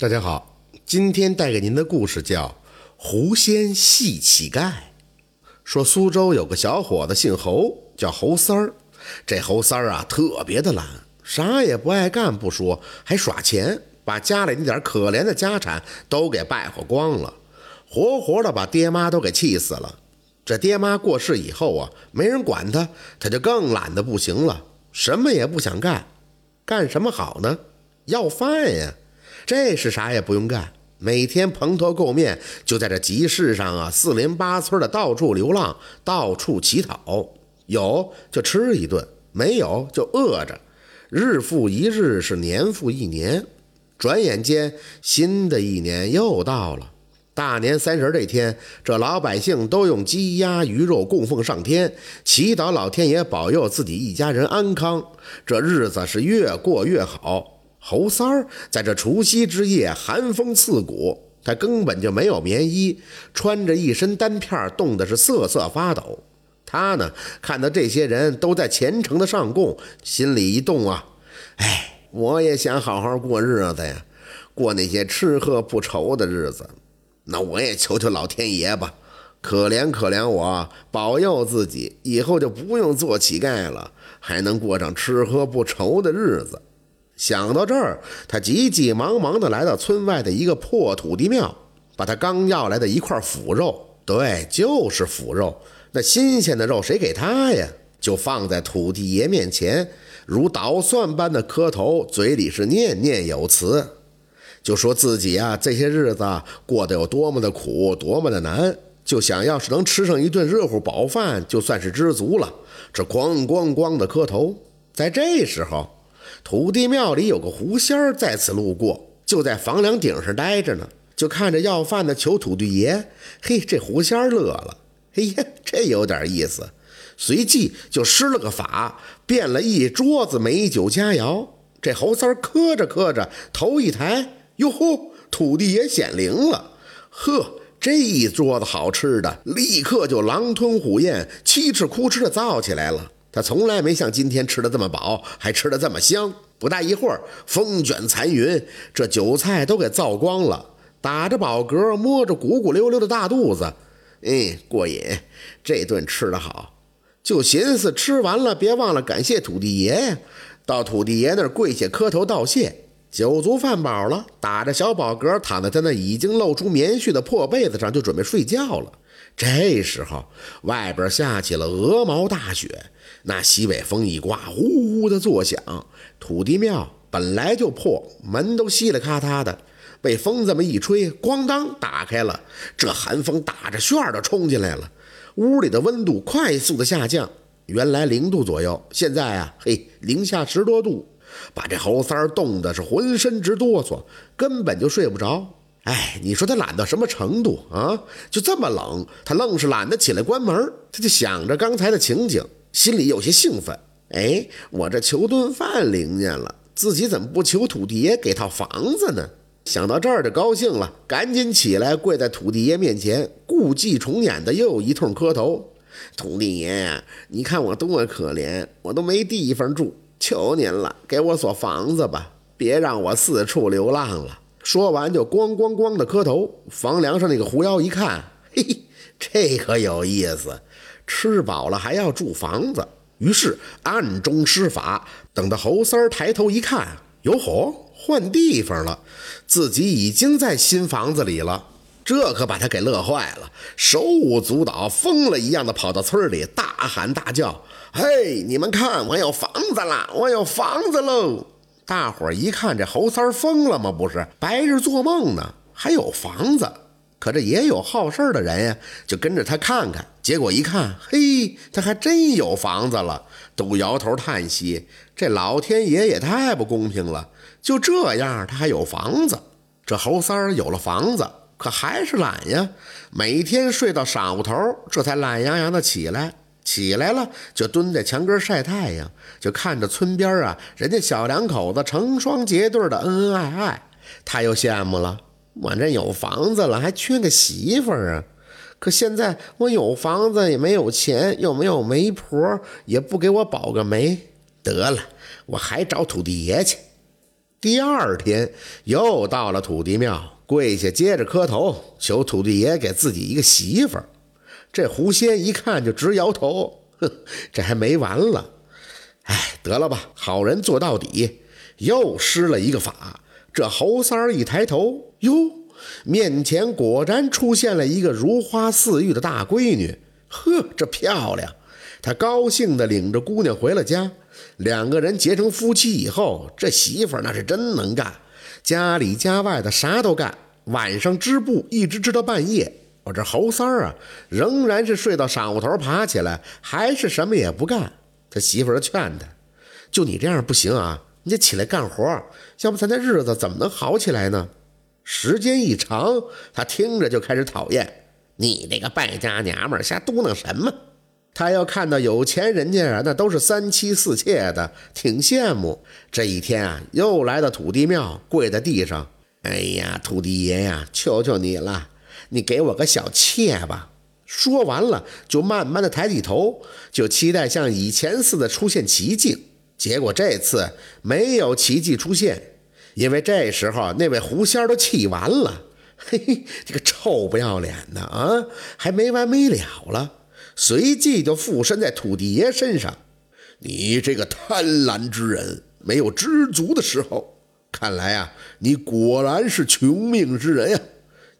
大家好，今天带给您的故事叫《狐仙戏乞丐》。说苏州有个小伙子姓侯，叫侯三儿。这侯三儿啊，特别的懒，啥也不爱干不说，还耍钱，把家里那点可怜的家产都给败坏光了，活活的把爹妈都给气死了。这爹妈过世以后啊，没人管他，他就更懒得不行了，什么也不想干，干什么好呢？要饭呀！这是啥也不用干，每天蓬头垢面，就在这集市上啊，四邻八村的到处流浪，到处乞讨，有就吃一顿，没有就饿着，日复一日，是年复一年，转眼间新的一年又到了。大年三十这天，这老百姓都用鸡鸭鱼肉供奉上天，祈祷老天爷保佑自己一家人安康，这日子是越过越好。侯三儿在这除夕之夜，寒风刺骨，他根本就没有棉衣，穿着一身单片，冻得是瑟瑟发抖。他呢，看到这些人都在虔诚的上供，心里一动啊，哎，我也想好好过日子呀，过那些吃喝不愁的日子。那我也求求老天爷吧，可怜可怜我，保佑自己以后就不用做乞丐了，还能过上吃喝不愁的日子。想到这儿，他急急忙忙地来到村外的一个破土地庙，把他刚要来的一块腐肉，对，就是腐肉，那新鲜的肉谁给他呀？就放在土地爷面前，如捣蒜般的磕头，嘴里是念念有词，就说自己啊这些日子过得有多么的苦，多么的难，就想要是能吃上一顿热乎饱饭，就算是知足了。这咣咣咣的磕头，在这时候。土地庙里有个狐仙儿在此路过，就在房梁顶上待着呢，就看着要饭的求土地爷。嘿，这狐仙儿乐了，哎呀，这有点意思。随即就施了个法，变了一桌子美酒佳肴。这猴三儿磕着磕着，头一抬，哟呼，土地爷显灵了。呵，这一桌子好吃的，立刻就狼吞虎咽，七吃哭吃的造起来了。他从来没像今天吃的这么饱，还吃的这么香。不大一会儿，风卷残云，这酒菜都给造光了。打着饱嗝，摸着鼓鼓溜溜的大肚子，哎，过瘾！这顿吃的好，就寻思吃完了别忘了感谢土地爷呀。到土地爷那儿跪下磕头道谢。酒足饭饱了，打着小饱嗝，躺在他那已经露出棉絮的破被子上，就准备睡觉了。这时候，外边下起了鹅毛大雪，那西北风一刮，呼呼的作响。土地庙本来就破，门都稀里咔嗒的，被风这么一吹，咣当打开了。这寒风打着旋儿的冲进来了，屋里的温度快速的下降，原来零度左右，现在啊，嘿，零下十多度。把这猴三儿冻得是浑身直哆嗦，根本就睡不着。哎，你说他懒到什么程度啊？就这么冷，他愣是懒得起来关门。他就想着刚才的情景，心里有些兴奋。哎，我这求顿饭灵验了，自己怎么不求土地爷给套房子呢？想到这儿就高兴了，赶紧起来跪在土地爷面前，故伎重演的又一通磕头。土地爷，你看我多可怜，我都没地方住。求您了，给我所房子吧，别让我四处流浪了。说完就咣咣咣的磕头。房梁上那个狐妖一看，嘿嘿，这可有意思，吃饱了还要住房子。于是暗中施法，等到猴三儿抬头一看，哟吼，换地方了，自己已经在新房子里了。这可把他给乐坏了，手舞足蹈，疯了一样的跑到村里，大喊大叫。嘿，你们看，我有房子了，我有房子喽！大伙儿一看，这猴三儿疯了吗？不是，白日做梦呢，还有房子。可这也有好事的人呀，就跟着他看看。结果一看，嘿，他还真有房子了，都摇头叹息：这老天爷也太不公平了！就这样，他还有房子。这猴三儿有了房子，可还是懒呀，每天睡到晌午头，这才懒洋洋的起来。起来了，就蹲在墙根晒太阳，就看着村边啊，人家小两口子成双结对的恩恩爱爱，他又羡慕了。我这有房子了，还缺个媳妇儿啊！可现在我有房子也没有钱，又没有媒婆，也不给我保个媒。得了，我还找土地爷去。第二天又到了土地庙，跪下接着磕头，求土地爷给自己一个媳妇儿。这狐仙一看就直摇头，哼，这还没完了。哎，得了吧，好人做到底，又施了一个法。这猴三儿一抬头，哟，面前果然出现了一个如花似玉的大闺女。呵，这漂亮！他高兴地领着姑娘回了家。两个人结成夫妻以后，这媳妇那是真能干，家里家外的啥都干。晚上织布一直织到半夜。我这猴三儿啊，仍然是睡到晌午头爬起来，还是什么也不干。他媳妇儿劝他：“就你这样不行啊，你得起来干活，要不咱这日子怎么能好起来呢？”时间一长，他听着就开始讨厌：“你这个败家娘们儿，瞎嘟囔什么？”他要看到有钱人家啊，那都是三妻四妾的，挺羡慕。这一天啊，又来到土地庙，跪在地上：“哎呀，土地爷呀，求求你了，你给我个小妾吧。”说完了，就慢慢的抬起头，就期待像以前似的出现奇迹。结果这次没有奇迹出现，因为这时候那位狐仙儿都气完了。嘿嘿，这个臭不要脸的啊，还没完没了了。随即就附身在土地爷身上。你这个贪婪之人，没有知足的时候。看来啊，你果然是穷命之人呀。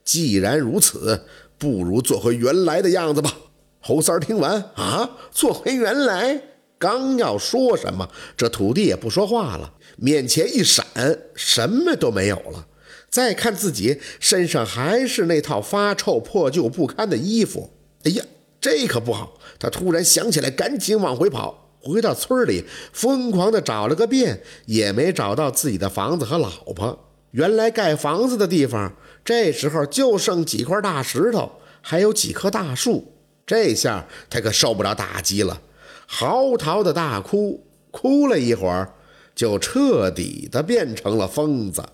既然如此。不如做回原来的样子吧。猴三儿听完啊，做回原来，刚要说什么，这土地也不说话了，面前一闪，什么都没有了。再看自己身上还是那套发臭、破旧不堪的衣服，哎呀，这可不好！他突然想起来，赶紧往回跑，回到村里，疯狂地找了个遍，也没找到自己的房子和老婆。原来盖房子的地方。这时候就剩几块大石头，还有几棵大树。这下他可受不了打击了，嚎啕的大哭，哭了一会儿，就彻底的变成了疯子。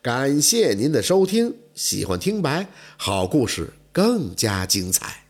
感谢您的收听，喜欢听白好故事更加精彩。